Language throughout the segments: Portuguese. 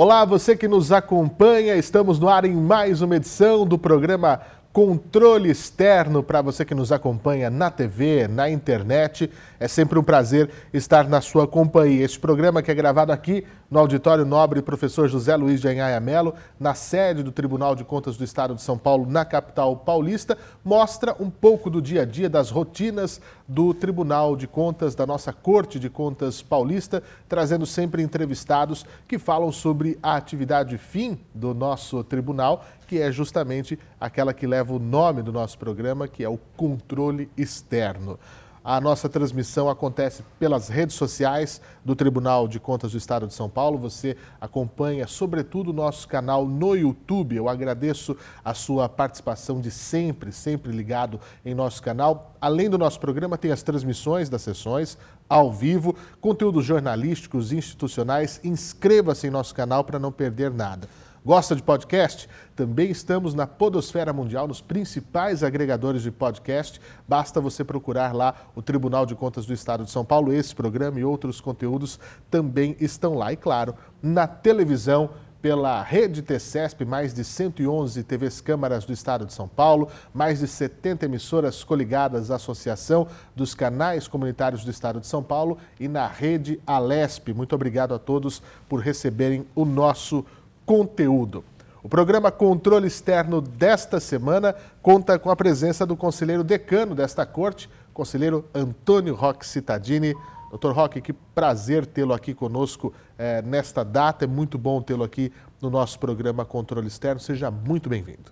Olá, você que nos acompanha, estamos no ar em mais uma edição do programa Controle Externo para você que nos acompanha na TV, na internet. É sempre um prazer estar na sua companhia. Este programa que é gravado aqui no Auditório Nobre Professor José Luiz de Anhaia Melo, na sede do Tribunal de Contas do Estado de São Paulo, na capital paulista, mostra um pouco do dia a dia, das rotinas do Tribunal de Contas, da nossa Corte de Contas paulista, trazendo sempre entrevistados que falam sobre a atividade fim do nosso tribunal, que é justamente aquela que leva o nome do nosso programa, que é o controle externo. A nossa transmissão acontece pelas redes sociais do Tribunal de Contas do Estado de São Paulo. Você acompanha, sobretudo, o nosso canal no YouTube. Eu agradeço a sua participação de sempre, sempre ligado em nosso canal. Além do nosso programa, tem as transmissões das sessões ao vivo, conteúdos jornalísticos, institucionais. Inscreva-se em nosso canal para não perder nada. Gosta de podcast? Também estamos na Podosfera Mundial, nos principais agregadores de podcast. Basta você procurar lá o Tribunal de Contas do Estado de São Paulo. Esse programa e outros conteúdos também estão lá. E, claro, na televisão pela rede TCESP, mais de 111 TVs câmaras do estado de São Paulo, mais de 70 emissoras coligadas à Associação dos Canais Comunitários do Estado de São Paulo e na rede Alesp. Muito obrigado a todos por receberem o nosso conteúdo. O programa Controle Externo desta semana conta com a presença do conselheiro decano desta corte, conselheiro Antônio Roque Cittadini. Doutor Roque, que prazer tê-lo aqui conosco eh, nesta data. É muito bom tê-lo aqui no nosso programa Controle Externo. Seja muito bem-vindo.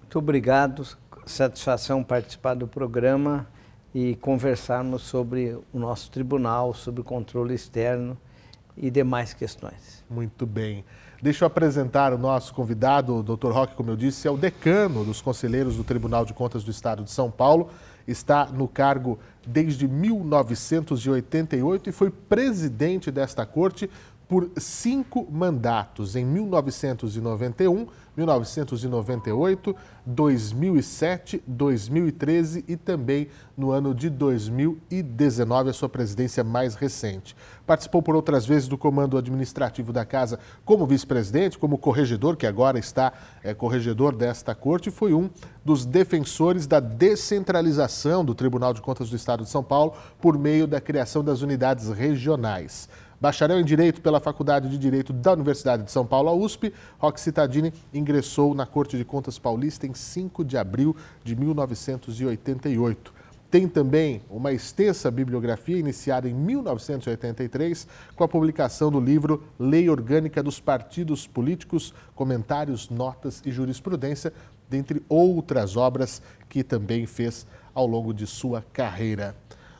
Muito obrigado. Satisfação participar do programa e conversarmos sobre o nosso tribunal, sobre o controle externo e demais questões. Muito bem. Deixa eu apresentar o nosso convidado, o Dr. Roque, como eu disse, é o decano dos conselheiros do Tribunal de Contas do Estado de São Paulo. Está no cargo desde 1988 e foi presidente desta corte por cinco mandatos em 1991, 1998, 2007, 2013 e também no ano de 2019, a sua presidência mais recente. Participou por outras vezes do comando administrativo da Casa como vice-presidente, como corregedor, que agora está é, corregedor desta corte, e foi um dos defensores da descentralização do Tribunal de Contas do Estado de São Paulo por meio da criação das unidades regionais. Bacharel em Direito pela Faculdade de Direito da Universidade de São Paulo, a USP, Roque Cittadini ingressou na Corte de Contas Paulista em 5 de abril de 1988. Tem também uma extensa bibliografia iniciada em 1983 com a publicação do livro Lei Orgânica dos Partidos Políticos, Comentários, Notas e Jurisprudência, dentre outras obras que também fez ao longo de sua carreira.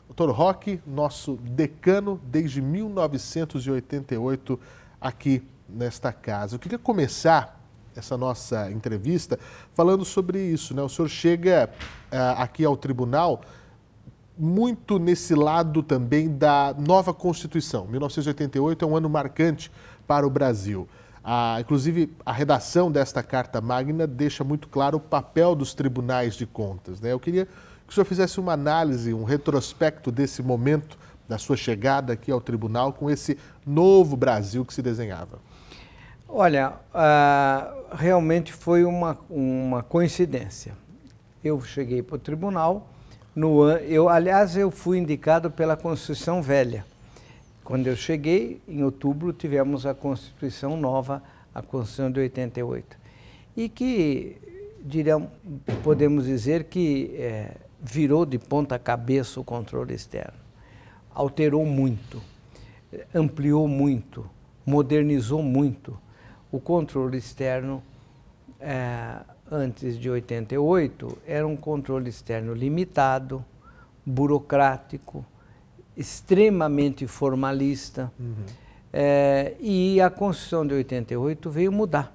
Doutor Roque, nosso decano desde 1988 aqui nesta casa. Eu queria começar essa nossa entrevista falando sobre isso. Né? O senhor chega uh, aqui ao tribunal muito nesse lado também da nova Constituição. 1988 é um ano marcante para o Brasil. Ah, inclusive, a redação desta Carta Magna deixa muito claro o papel dos tribunais de contas. Né? Eu queria que o senhor fizesse uma análise, um retrospecto desse momento da sua chegada aqui ao tribunal com esse novo Brasil que se desenhava. Olha, uh, realmente foi uma, uma coincidência. Eu cheguei para o tribunal, no, eu, aliás, eu fui indicado pela Constituição Velha. Quando eu cheguei, em outubro, tivemos a Constituição Nova, a Constituição de 88. E que, diríamos, podemos dizer que é, virou de ponta cabeça o controle externo. Alterou muito, ampliou muito, modernizou muito. O controle externo, é, antes de 88, era um controle externo limitado, burocrático, extremamente formalista. Uhum. É, e a Constituição de 88 veio mudar.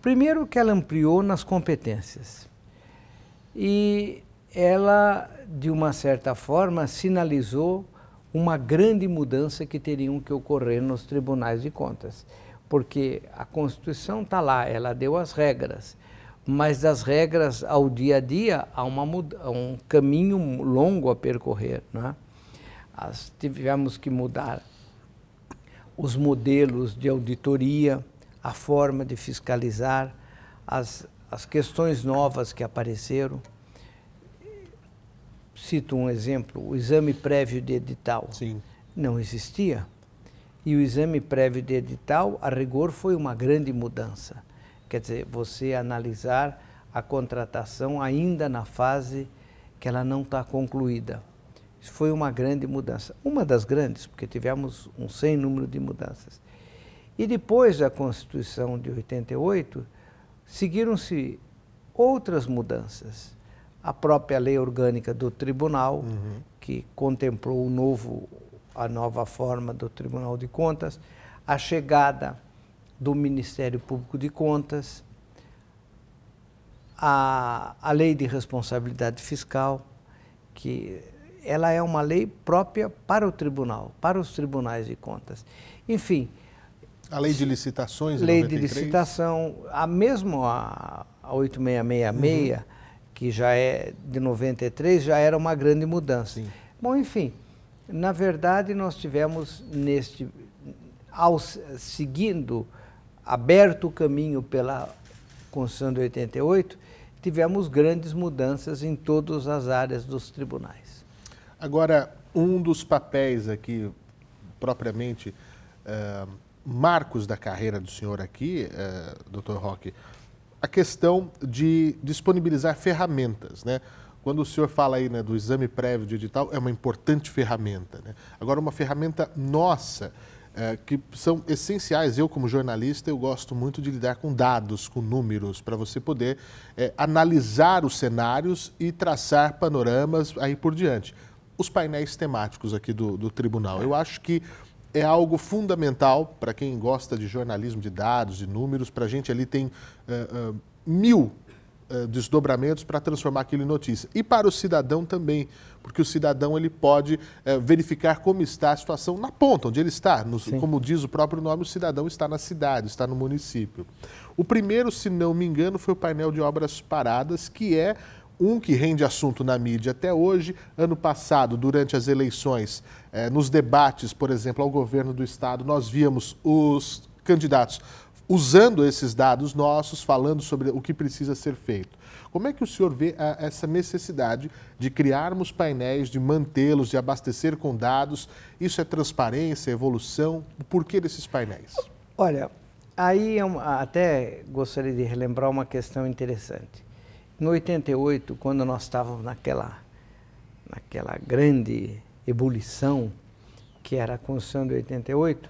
Primeiro que ela ampliou nas competências. E ela, de uma certa forma, sinalizou uma grande mudança que teriam que ocorrer nos tribunais de contas. Porque a Constituição está lá, ela deu as regras, mas das regras ao dia a dia há uma, um caminho longo a percorrer. Né? As, tivemos que mudar os modelos de auditoria, a forma de fiscalizar, as, as questões novas que apareceram. Cito um exemplo: o exame prévio de edital. Sim. Não existia. E o exame prévio de edital, a rigor, foi uma grande mudança. Quer dizer, você analisar a contratação ainda na fase que ela não está concluída. Isso foi uma grande mudança. Uma das grandes, porque tivemos um sem número de mudanças. E depois da Constituição de 88, seguiram-se outras mudanças. A própria lei orgânica do tribunal, uhum. que contemplou o novo, a nova forma do Tribunal de Contas, a chegada do Ministério Público de Contas, a, a lei de responsabilidade fiscal, que ela é uma lei própria para o tribunal, para os tribunais de contas. Enfim. A lei de licitações, lei 93. de licitação, a mesmo a, a 8666, uhum. Que já é de 93, já era uma grande mudança. Sim. Bom, enfim, na verdade nós tivemos neste, ao, seguindo, aberto o caminho pela Constituição de 88, tivemos grandes mudanças em todas as áreas dos tribunais. Agora, um dos papéis aqui, propriamente, uh, marcos da carreira do senhor aqui, uh, doutor Roque, a questão de disponibilizar ferramentas, né? Quando o senhor fala aí né, do exame prévio de edital, é uma importante ferramenta. Né? Agora, uma ferramenta nossa, é, que são essenciais. Eu, como jornalista, eu gosto muito de lidar com dados, com números, para você poder é, analisar os cenários e traçar panoramas aí por diante. Os painéis temáticos aqui do, do tribunal. Eu acho que é algo fundamental para quem gosta de jornalismo de dados, de números. Para a gente ali tem uh, uh, mil uh, desdobramentos para transformar aquilo em notícia. E para o cidadão também, porque o cidadão ele pode verificar como está a situação na ponta, onde ele está. No, como diz o próprio nome, o cidadão está na cidade, está no município. O primeiro, se não me engano, foi o painel de obras paradas, que é um que rende assunto na mídia até hoje. Ano passado, durante as eleições, eh, nos debates, por exemplo, ao governo do estado, nós víamos os candidatos usando esses dados nossos, falando sobre o que precisa ser feito. Como é que o senhor vê a, ah, essa necessidade de criarmos painéis, de mantê-los, de abastecer com dados? Isso é transparência, evolução? O porquê desses painéis? Olha, aí eu até gostaria de relembrar uma questão interessante. Em 88, quando nós estávamos naquela, naquela grande ebulição que era a Constituição de 88,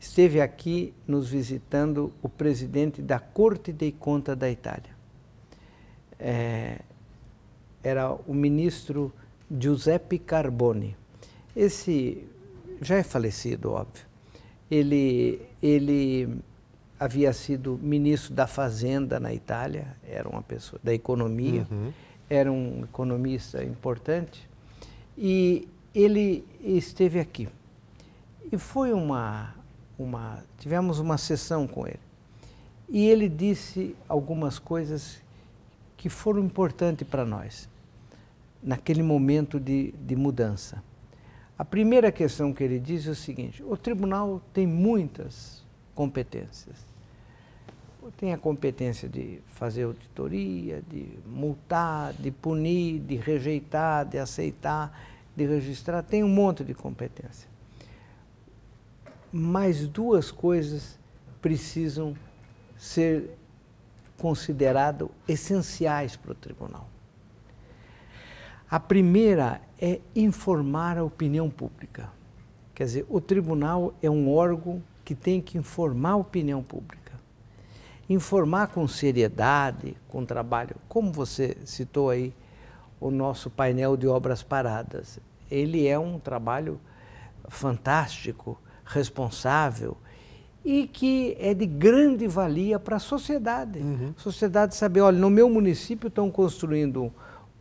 esteve aqui nos visitando o presidente da Corte de Conta da Itália. É, era o ministro Giuseppe Carboni. Esse já é falecido, óbvio. Ele, ele havia sido ministro da Fazenda na Itália, era uma pessoa da economia, uhum. era um economista importante, e ele esteve aqui. E foi uma, uma, tivemos uma sessão com ele. E ele disse algumas coisas que foram importantes para nós, naquele momento de, de mudança. A primeira questão que ele diz é o seguinte: o tribunal tem muitas competências. Tem a competência de fazer auditoria, de multar, de punir, de rejeitar, de aceitar, de registrar, tem um monte de competência mais duas coisas precisam ser consideradas essenciais para o tribunal. A primeira é informar a opinião pública. Quer dizer, o tribunal é um órgão que tem que informar a opinião pública. Informar com seriedade, com trabalho, como você citou aí, o nosso painel de obras paradas. Ele é um trabalho fantástico responsável e que é de grande valia para a sociedade. Uhum. A sociedade saber, olha, no meu município estão construindo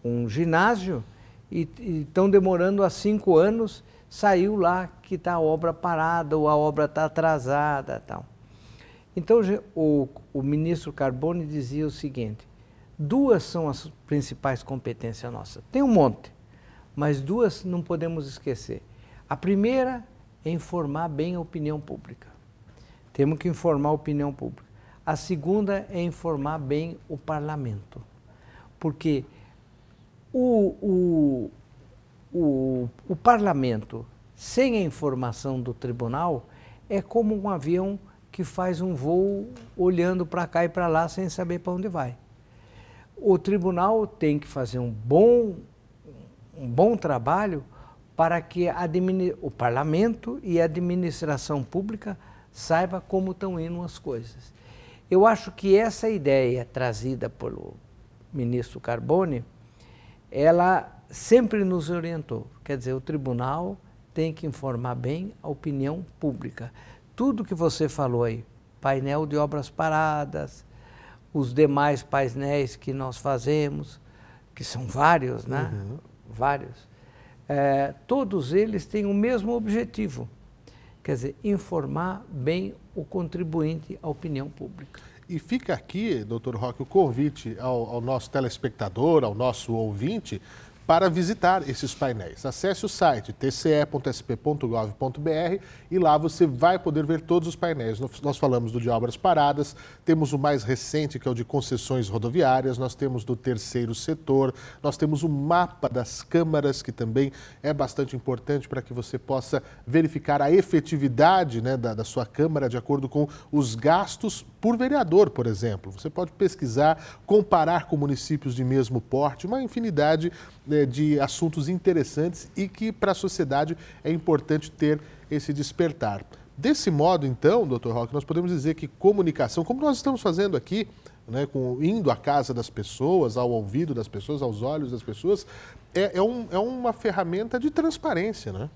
um ginásio e estão demorando há cinco anos, saiu lá que está a obra parada ou a obra está atrasada tal. Então o, o ministro Carbone dizia o seguinte, duas são as principais competências nossas. Tem um monte, mas duas não podemos esquecer. A primeira é informar bem a opinião pública. Temos que informar a opinião pública. A segunda é informar bem o parlamento. Porque o, o, o, o parlamento, sem a informação do tribunal, é como um avião que faz um voo olhando para cá e para lá sem saber para onde vai. O tribunal tem que fazer um bom, um bom trabalho para que o parlamento e a administração pública saiba como estão indo as coisas. Eu acho que essa ideia trazida pelo ministro Carbone, ela sempre nos orientou. Quer dizer, o tribunal tem que informar bem a opinião pública. Tudo que você falou aí, painel de obras paradas, os demais painéis que nós fazemos, que são vários, né? Uhum. Vários. É, todos eles têm o mesmo objetivo, quer dizer, informar bem o contribuinte à opinião pública. E fica aqui, doutor Roque, o convite ao, ao nosso telespectador, ao nosso ouvinte, para visitar esses painéis. Acesse o site tce.sp.gov.br e lá você vai poder ver todos os painéis. Nós falamos do de obras paradas, temos o mais recente, que é o de concessões rodoviárias, nós temos do terceiro setor, nós temos o mapa das câmaras, que também é bastante importante para que você possa verificar a efetividade né, da, da sua Câmara de acordo com os gastos por vereador, por exemplo. Você pode pesquisar, comparar com municípios de mesmo porte, uma infinidade né, de assuntos interessantes e que para a sociedade é importante ter esse despertar. Desse modo, então, doutor Roque, nós podemos dizer que comunicação, como nós estamos fazendo aqui, né, com, indo à casa das pessoas, ao ouvido das pessoas, aos olhos das pessoas, é, é, um, é uma ferramenta de transparência, né?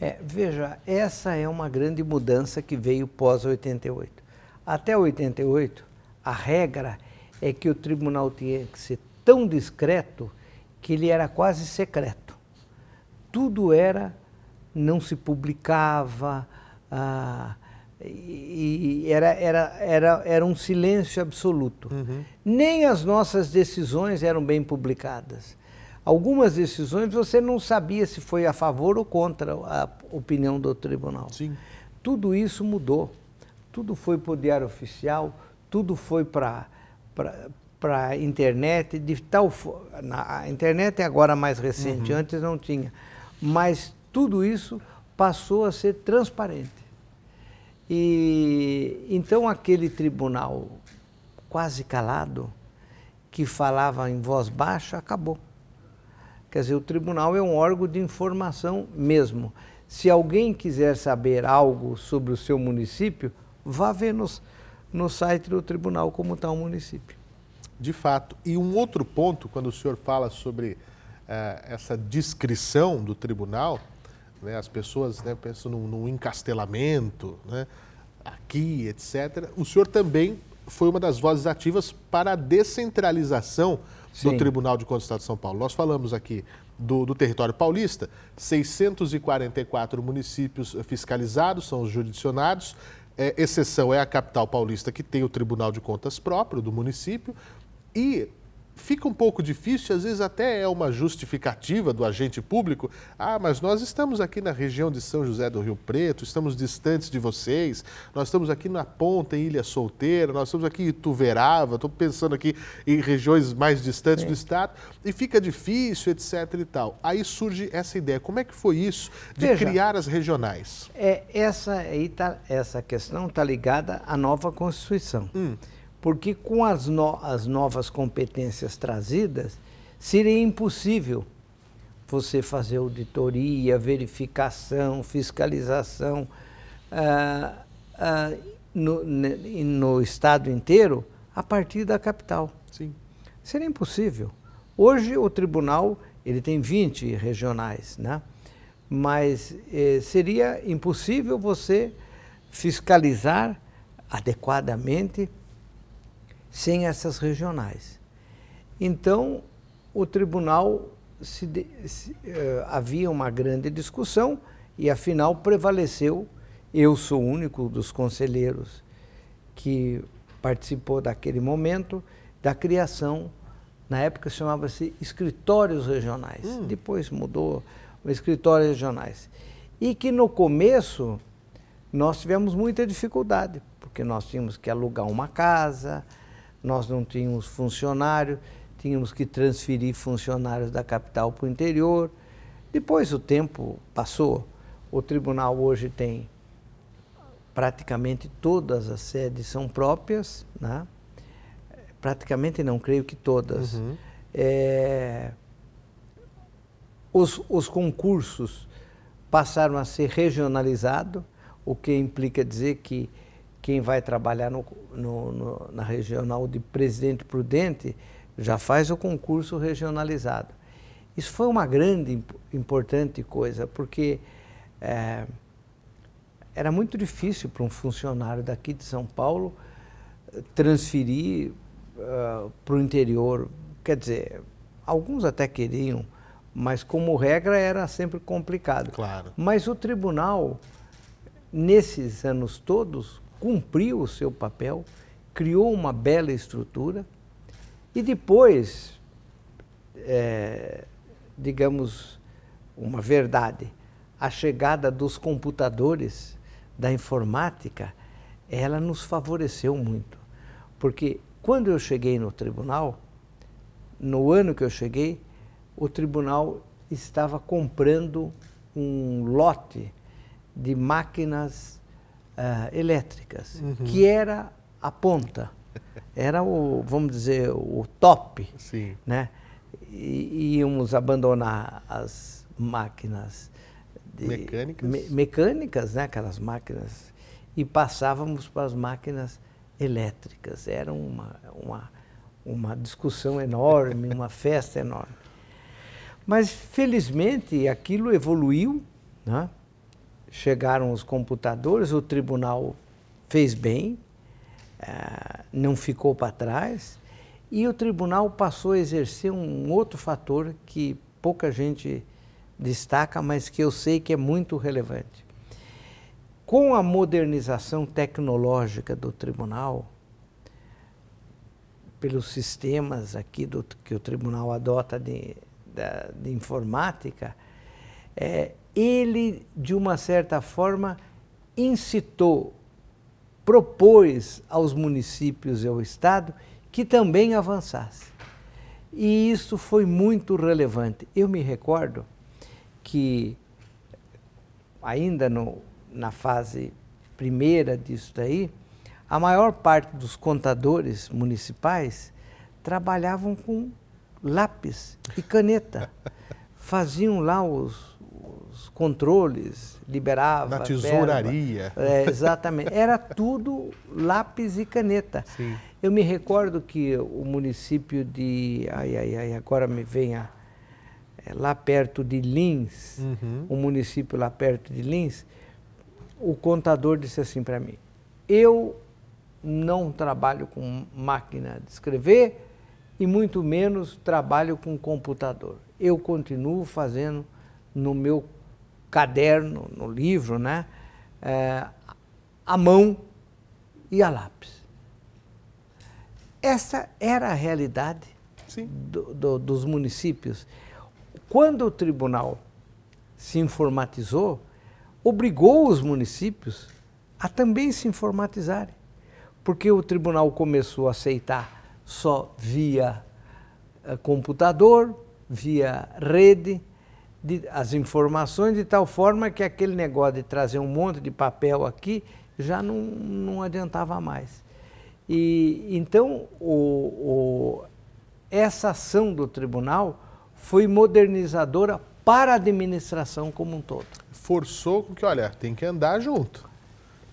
É, veja, essa é uma grande mudança que veio pós 88. Até 88, a regra é que o tribunal tinha que ser tão discreto que ele era quase secreto. Tudo era, não se publicava, ah, e, era, era, era, era um silêncio absoluto. Uhum. Nem as nossas decisões eram bem publicadas. Algumas decisões você não sabia se foi a favor ou contra a opinião do tribunal. Sim. Tudo isso mudou. Tudo foi para o diário oficial, tudo foi para para a internet de tal na, a internet é agora mais recente, uhum. antes não tinha, mas tudo isso passou a ser transparente. E então aquele tribunal quase calado que falava em voz baixa acabou. Quer dizer, o tribunal é um órgão de informação mesmo. Se alguém quiser saber algo sobre o seu município, vá ver nos, no site do tribunal como está o município. De fato. E um outro ponto, quando o senhor fala sobre eh, essa descrição do tribunal, né, as pessoas né, pensam num, num encastelamento, né, aqui, etc. O senhor também foi uma das vozes ativas para a descentralização Sim. do Tribunal de Contas do Estado de São Paulo. Nós falamos aqui do, do, território paulista, 644 municípios fiscalizados, são os jurisdicionados, é, exceção é a capital paulista, que tem o Tribunal de Contas próprio do município, e fica um pouco difícil, às vezes até é uma justificativa do agente público. Ah, mas nós estamos aqui na região de São José do Rio Preto, estamos distantes de vocês, nós estamos aqui na ponta, em Ilha Solteira, nós estamos aqui em Tuverava, estou pensando aqui em regiões mais distantes do estado, e fica difícil, etc e tal. Aí surge essa ideia. Como é que foi isso de Veja, criar as regionais? É, essa, aí tá, essa questão está ligada à nova Constituição. Hum porque com as, no, as novas competências trazidas, seria impossível você fazer auditoria, verificação, fiscalização ah, ah, no, no, estado inteiro a partir da capital. Sim. Seria impossível. Hoje o tribunal ele tem 20 regionais, né? mas eh, seria impossível você fiscalizar adequadamente sem essas regionais. Então, o tribunal se, se, uh, havia uma grande discussão e afinal prevaleceu. Eu sou o único dos conselheiros que participou daquele momento da criação. Na época chamava-se escritórios regionais. Hum. Depois mudou, escritórios regionais. E que no começo nós tivemos muita dificuldade, porque nós tínhamos que alugar uma casa, nós não tínhamos funcionário, tínhamos que transferir funcionários da capital para o interior. Depois o tempo passou, o tribunal hoje tem praticamente todas as sedes são próprias, né? praticamente não, creio que todas. Uhum. É, os, os concursos passaram a ser regionalizados, o que implica dizer que quem vai trabalhar no, no, no, na regional de Presidente Prudente já faz o concurso regionalizado. Isso foi uma grande, importante coisa, porque é, era muito difícil para um funcionário daqui de São Paulo eh, transferir uh, para o interior. Quer dizer, alguns até queriam, mas como regra era sempre complicado. Claro. Mas o tribunal, nesses anos todos, cumpriu o seu papel, criou uma bela estrutura e depois, é, digamos, uma verdade, a chegada dos computadores da informática, ela nos favoreceu muito. Porque quando eu cheguei no tribunal, no ano que eu cheguei, o tribunal estava comprando um lote de máquinas uh, elétricas, uhum. que era a ponta, era o, vamos dizer, o top. Sim. Né? E, íamos abandonar as máquinas de, mecânicas. Me, mecânicas, né? aquelas máquinas, e passávamos para as máquinas elétricas. Era uma, uma, uma discussão enorme, uma festa enorme. Mas, felizmente, aquilo evoluiu, né? Chegaram os computadores, o tribunal fez bem, uh, não ficou para trás, e o tribunal passou a exercer um outro fator que pouca gente destaca, mas que eu sei que é muito relevante. Com a modernização tecnológica do tribunal, pelos sistemas aqui do, que o tribunal adota de, de, de informática, é, ele, de uma certa forma, incitou, propôs aos municípios e ao Estado que também avançasse. E isso foi muito relevante. Eu me recordo que ainda no, na fase primeira disso daí, a maior parte dos contadores municipais trabalhavam com lápis e caneta. Faziam lá os, os controles, liberavam. Na tesouraria. É, exatamente. Era tudo lápis e caneta. Sim. Eu me recordo que o município de. Ai, ai, ai, agora me vem a é, lá perto de Lins, uhum. um município lá perto de Lins, o contador disse assim para mim: Eu não trabalho com máquina de escrever e muito menos trabalho com computador. Eu continuo fazendo no meu caderno, no livro, né, é, a mão e a lápis. Essa era a realidade do, do, dos municípios. Quando o tribunal se informatizou, obrigou os municípios a também se informatizarem, porque o tribunal começou a aceitar só via uh, computador, via rede, de, as informações, de tal forma que aquele negócio de trazer um monte de papel aqui já não, não adiantava mais. E então o, o, essa ação do tribunal foi modernizadora para a administração como um todo. Forçou com que, olha, tem que andar junto.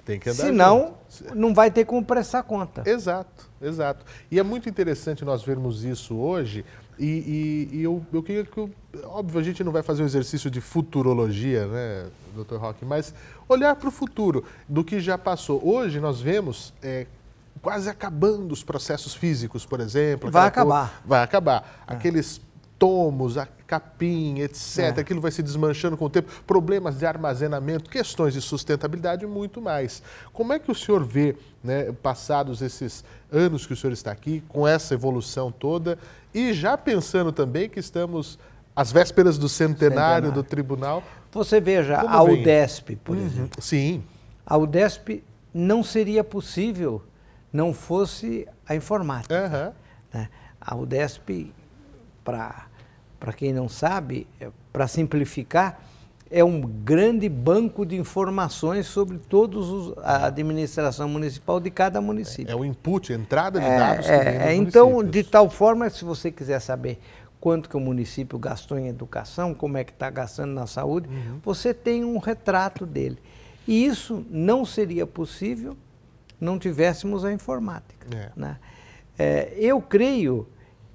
Tem que andar Senão, junto. não vai ter como prestar conta. Exato, exato. E é muito interessante nós vermos isso hoje. E, e, e eu, eu queria que, óbvio, a gente não vai fazer um exercício de futurologia, né, doutor Roque, mas olhar para o futuro, do que já passou. Hoje nós vemos é, quase acabando os processos físicos, por exemplo. Vai acabar. vai acabar. É. Aqueles tomos, a capim, etc. É. Aquilo vai se desmanchando com o tempo, problemas de armazenamento, questões de sustentabilidade e muito mais. Como é que o senhor vê, né, passados esses anos que o senhor está aqui, com essa evolução toda, e já pensando também que estamos As vésperas do centenário, centenário. do tribunal. Você veja, a vem? UDESP, por uhum. exemplo. Sim. A UDESP não seria possível não fosse a informática. Uhum. Né? A UDESP, para quem não sabe, é, para simplificar, é um grande banco de informações sobre todos os, a administração municipal de cada município. É, é o input, a entrada de dados. É, que é, então, de tal forma, se você quiser saber quanto que o município gastou em educação, como é que está gastando na saúde, uhum. você tem um retrato dele. E isso não seria possível não tivéssemos a informática. É. Né? É, eu creio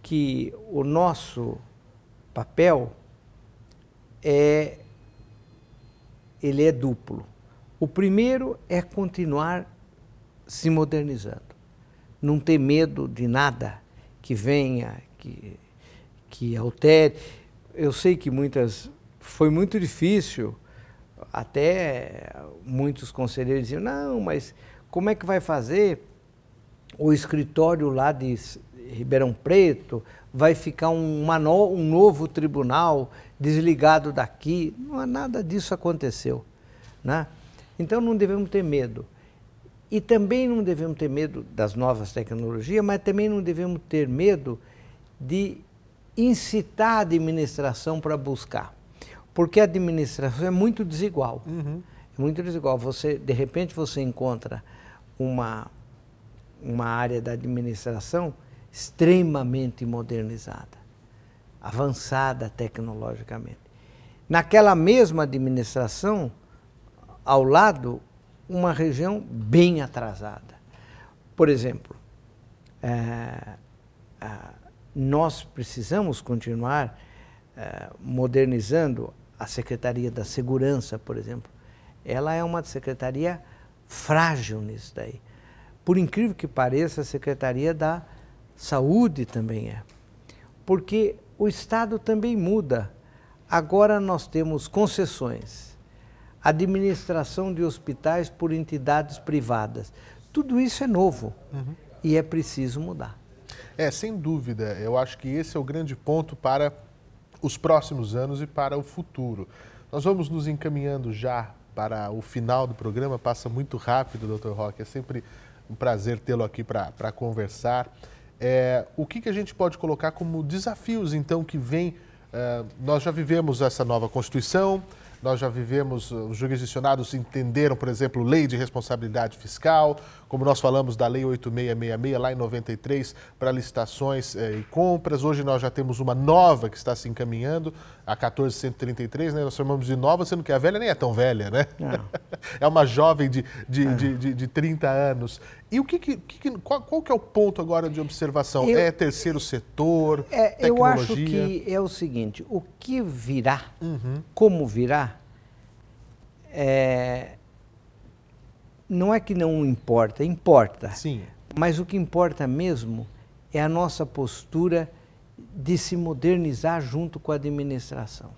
que o nosso papel é ele é duplo. O primeiro é continuar se modernizando, não ter medo de nada que venha, que, que altere. Eu sei que muitas foi muito difícil, até muitos conselheiros diziam, não, mas como é que vai fazer? O escritório lá de Ribeirão Preto vai ficar um, no, um novo tribunal desligado daqui. Não, nada disso aconteceu. Né? Então não devemos ter medo. E também não devemos ter medo das novas tecnologias, mas também não devemos ter medo de incitar a administração para buscar. Porque a administração é muito desigual. Uhum. É muito desigual. Você, de repente, você encontra uma, uma área da administração extremamente modernizada, avançada tecnologicamente. Naquela mesma administração, ao lado, uma região bem atrasada. Por exemplo, é, é, nós precisamos continuar é, modernizando a Secretaria da Segurança, por exemplo. Ela é uma secretaria frágil nisso daí. Por incrível que pareça, a Secretaria da Saúde também é. Porque o Estado também muda. Agora nós temos concessões, administração de hospitais por entidades privadas. Tudo isso é novo uhum. e é preciso mudar. É, sem dúvida. Eu acho que esse é o grande ponto para os próximos anos e para o futuro. Nós vamos nos encaminhando já para o final do programa. Passa muito rápido, doutor Roque. É sempre um prazer tê-lo aqui para conversar. É, o que, que a gente pode colocar como desafios, então, que vem? É, nós já vivemos essa nova Constituição, nós já vivemos, os jurisdicionados entenderam, por exemplo, lei de responsabilidade fiscal, como nós falamos da Lei 8666 lá em 93 para licitações eh, e compras. Hoje nós já temos uma nova que está se encaminhando, a 1433, né? Nós chamamos de nova, sendo que a velha nem é tão velha, né? é uma jovem de, de, é. de, de, de 30 anos. E o que, que, que qual, qual, que é o ponto agora de observação? Eu, é terceiro setor? É, tecnologia? Eu acho que é o seguinte: o que virá, uhum. como virá, é, não é que não importa, importa. Sim. Mas o que importa mesmo é a nossa postura de se modernizar junto com a administração.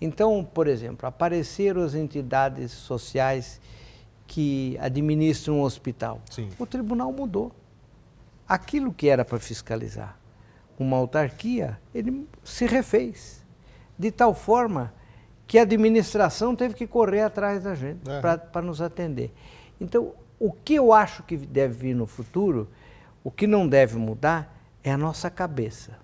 Então, por exemplo, apareceram as entidades sociais que administram um hospital. Sim. O tribunal mudou. Aquilo que era para fiscalizar uma autarquia, ele se refez. De tal forma que a administração teve que correr atrás da gente é. para nos atender. Então, o que eu acho que deve vir no futuro, o que não deve mudar, é a nossa cabeça.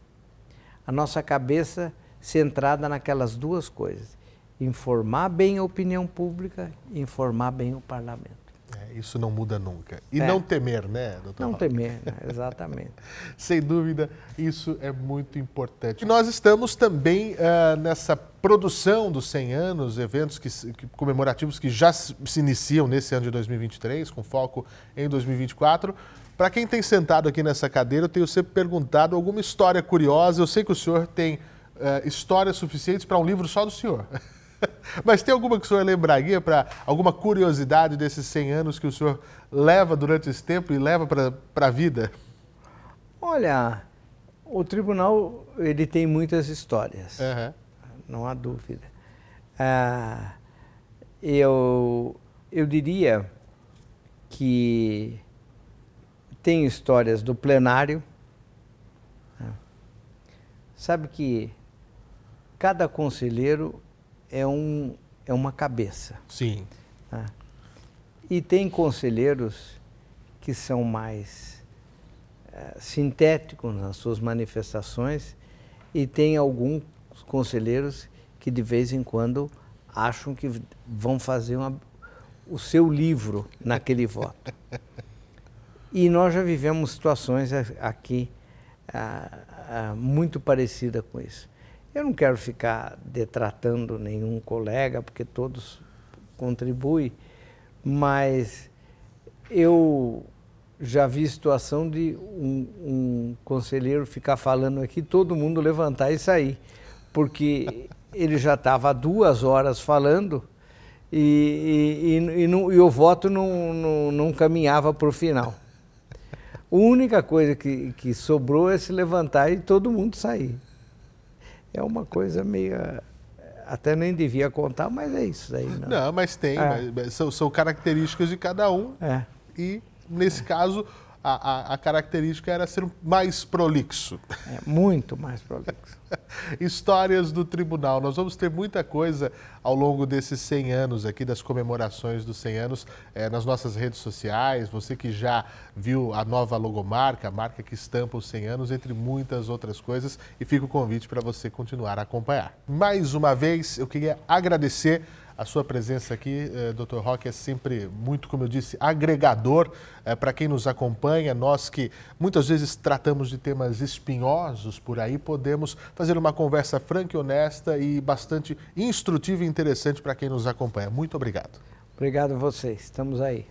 A nossa cabeça centrada naquelas duas coisas: informar bem a opinião pública informar bem o parlamento. É, isso não muda nunca. E é. não temer, né, doutor? Não temer, né? exatamente. Sem dúvida, isso é muito importante. E nós estamos também uh, nessa produção dos 100 anos, eventos que, que, comemorativos que já se, se iniciam nesse ano de 2023, com foco em 2024. Para quem tem sentado aqui nessa cadeira, eu tenho sempre perguntado alguma história curiosa. Eu sei que o senhor tem uh, histórias suficientes para um livro só do senhor. Mas tem alguma que o senhor lembraria para alguma curiosidade desses 100 anos que o senhor leva durante esse tempo e leva para a vida? Olha, o tribunal ele tem muitas histórias, uhum. não há dúvida. Ah, eu, eu diria que tem histórias do plenário. Né? Sabe que cada conselheiro é, um, é uma cabeça. Sim. Né? E tem conselheiros que são mais é, sintéticos nas suas manifestações e tem alguns conselheiros que de vez em quando acham que vão fazer uma, o seu livro naquele voto. E nós já vivemos situações aqui ah, ah, muito parecidas com isso. Eu não quero ficar detratando nenhum colega, porque todos contribuem, mas eu já vi situação de um, um conselheiro ficar falando aqui, todo mundo levantar e sair, porque ele já estava duas horas falando e, e, e, e, o voto não, não, não caminhava para o final. A única coisa que, que sobrou é se levantar e todo mundo sair. É uma coisa meio. Até nem devia contar, mas é isso aí. Não, não mas tem. É. Mas são, são características de cada um. É. E, nesse caso, a, a, a, característica era ser mais prolixo. É, muito mais prolixo. Histórias do tribunal. Nós vamos ter muita coisa ao longo desses 100 anos aqui, das comemorações dos 100 anos, é, nas nossas redes sociais. Você que já viu a nova logomarca, a marca que estampa os 100 anos, entre muitas outras coisas. E fica o convite para você continuar a acompanhar. Mais uma vez, eu queria agradecer a sua presença aqui, eh, Dr. Roque, é sempre muito, como eu disse, agregador eh, para quem nos acompanha. Nós que muitas vezes tratamos de temas espinhosos por aí, podemos fazer uma conversa franca e honesta e bastante instrutiva e interessante para quem nos acompanha. Muito obrigado. Obrigado a vocês. Estamos aí.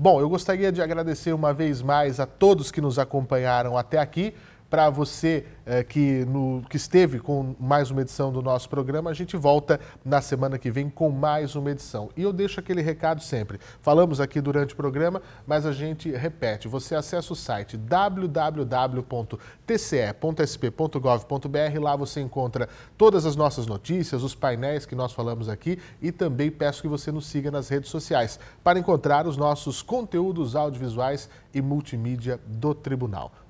Bom, eu gostaria de agradecer uma vez mais a todos que nos acompanharam até aqui. Para você eh, que, no, que esteve com mais uma edição do nosso programa, a gente volta na semana que vem com mais uma edição. E eu deixo aquele recado sempre. Falamos aqui durante o programa, mas a gente repete. Você acessa o site www.tce.sp.gov.br. Lá você encontra todas as nossas notícias, os painéis que nós falamos aqui e também peço que você nos siga nas redes sociais para encontrar os nossos conteúdos audiovisuais e multimídia do Tribunal.